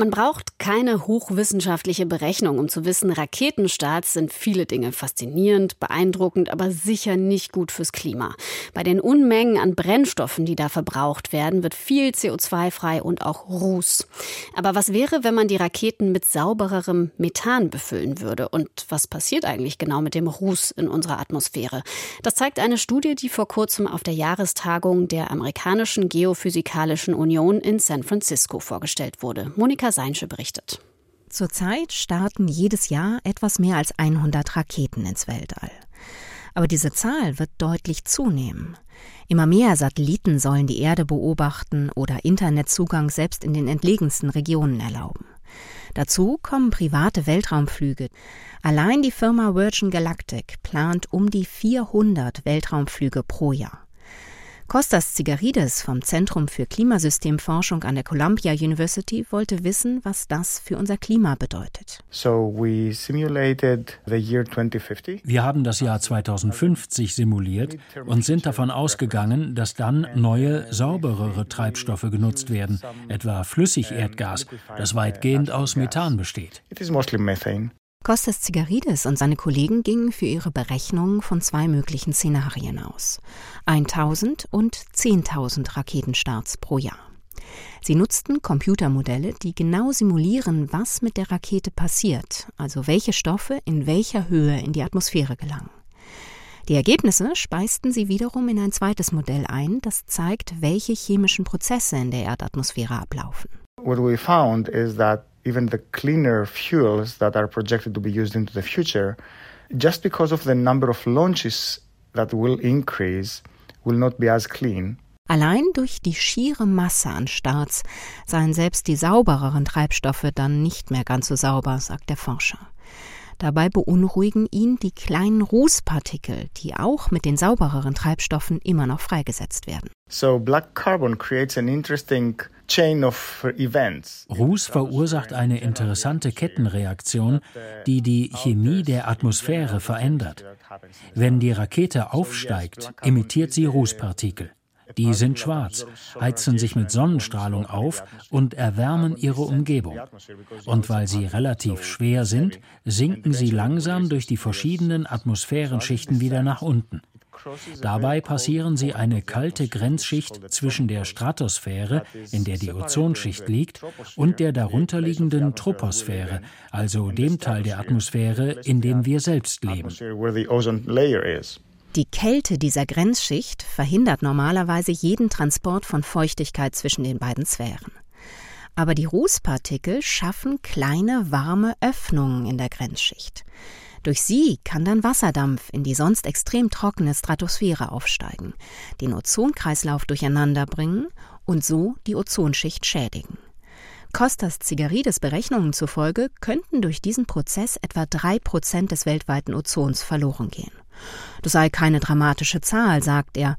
Man braucht keine hochwissenschaftliche Berechnung, um zu wissen, Raketenstarts sind viele Dinge faszinierend, beeindruckend, aber sicher nicht gut fürs Klima. Bei den Unmengen an Brennstoffen, die da verbraucht werden, wird viel CO2 frei und auch Ruß. Aber was wäre, wenn man die Raketen mit saubererem Methan befüllen würde? Und was passiert eigentlich genau mit dem Ruß in unserer Atmosphäre? Das zeigt eine Studie, die vor kurzem auf der Jahrestagung der amerikanischen Geophysikalischen Union in San Francisco vorgestellt wurde. Monika Monika Seinsche berichtet. Zurzeit starten jedes Jahr etwas mehr als 100 Raketen ins Weltall. Aber diese Zahl wird deutlich zunehmen. Immer mehr Satelliten sollen die Erde beobachten oder Internetzugang selbst in den entlegensten Regionen erlauben. Dazu kommen private Weltraumflüge. Allein die Firma Virgin Galactic plant um die 400 Weltraumflüge pro Jahr. Kostas Zigaridis vom Zentrum für Klimasystemforschung an der Columbia University wollte wissen, was das für unser Klima bedeutet. Wir haben das Jahr 2050 simuliert und sind davon ausgegangen, dass dann neue, sauberere Treibstoffe genutzt werden, etwa Flüssigerdgas, das weitgehend aus Methan besteht. Kostas Zigaridis und seine Kollegen gingen für ihre Berechnungen von zwei möglichen Szenarien aus. 1000 und 10.000 Raketenstarts pro Jahr. Sie nutzten Computermodelle, die genau simulieren, was mit der Rakete passiert, also welche Stoffe in welcher Höhe in die Atmosphäre gelangen. Die Ergebnisse speisten sie wiederum in ein zweites Modell ein, das zeigt, welche chemischen Prozesse in der Erdatmosphäre ablaufen. What we found is that even the cleaner fuels that are projected to be used into the future, just because of the number of launches that will increase, will not be as clean. Allein durch die schiere Masse an Starts seien selbst die saubereren Treibstoffe dann nicht mehr ganz so sauber, sagt der Forscher. Dabei beunruhigen ihn die kleinen Rußpartikel, die auch mit den saubereren Treibstoffen immer noch freigesetzt werden. So black carbon creates an interesting. Ruß verursacht eine interessante Kettenreaktion, die die Chemie der Atmosphäre verändert. Wenn die Rakete aufsteigt, emittiert sie Rußpartikel. Die sind schwarz, heizen sich mit Sonnenstrahlung auf und erwärmen ihre Umgebung. Und weil sie relativ schwer sind, sinken sie langsam durch die verschiedenen Atmosphärenschichten wieder nach unten. Dabei passieren sie eine kalte Grenzschicht zwischen der Stratosphäre, in der die Ozonschicht liegt, und der darunterliegenden Troposphäre, also dem Teil der Atmosphäre, in dem wir selbst leben. Die Kälte dieser Grenzschicht verhindert normalerweise jeden Transport von Feuchtigkeit zwischen den beiden Sphären. Aber die Rußpartikel schaffen kleine warme Öffnungen in der Grenzschicht. Durch sie kann dann Wasserdampf in die sonst extrem trockene Stratosphäre aufsteigen, den Ozonkreislauf durcheinander bringen und so die Ozonschicht schädigen. Costas Zigaridis Berechnungen zufolge könnten durch diesen Prozess etwa drei Prozent des weltweiten Ozons verloren gehen. Das sei keine dramatische Zahl, sagt er,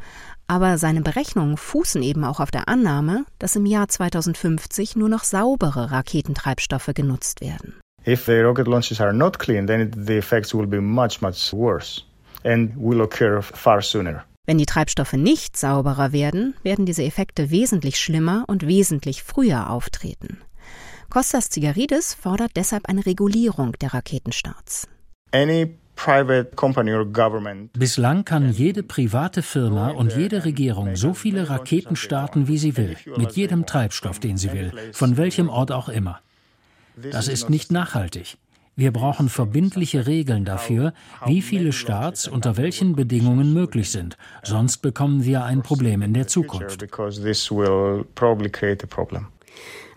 aber seine Berechnungen fußen eben auch auf der Annahme, dass im Jahr 2050 nur noch saubere Raketentreibstoffe genutzt werden. If the rocket launches are not clean, then the effects will be much, much worse and will occur far sooner. Wenn die Treibstoffe nicht sauberer werden, werden diese Effekte wesentlich schlimmer und wesentlich früher auftreten. Kostas Zigaridis fordert deshalb eine Regulierung der Raketenstarts. Any Bislang kann jede private Firma und jede Regierung so viele Raketen starten, wie sie will, mit jedem Treibstoff, den sie will, von welchem Ort auch immer. Das ist nicht nachhaltig. Wir brauchen verbindliche Regeln dafür, wie viele Starts unter welchen Bedingungen möglich sind. Sonst bekommen wir ein Problem in der Zukunft.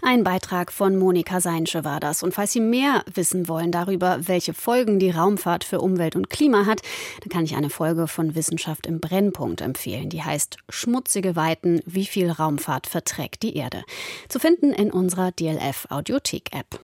Ein Beitrag von Monika Seinsche war das. Und falls Sie mehr wissen wollen darüber, welche Folgen die Raumfahrt für Umwelt und Klima hat, dann kann ich eine Folge von Wissenschaft im Brennpunkt empfehlen. Die heißt Schmutzige Weiten, wie viel Raumfahrt verträgt die Erde. Zu finden in unserer DLF Audiothek App.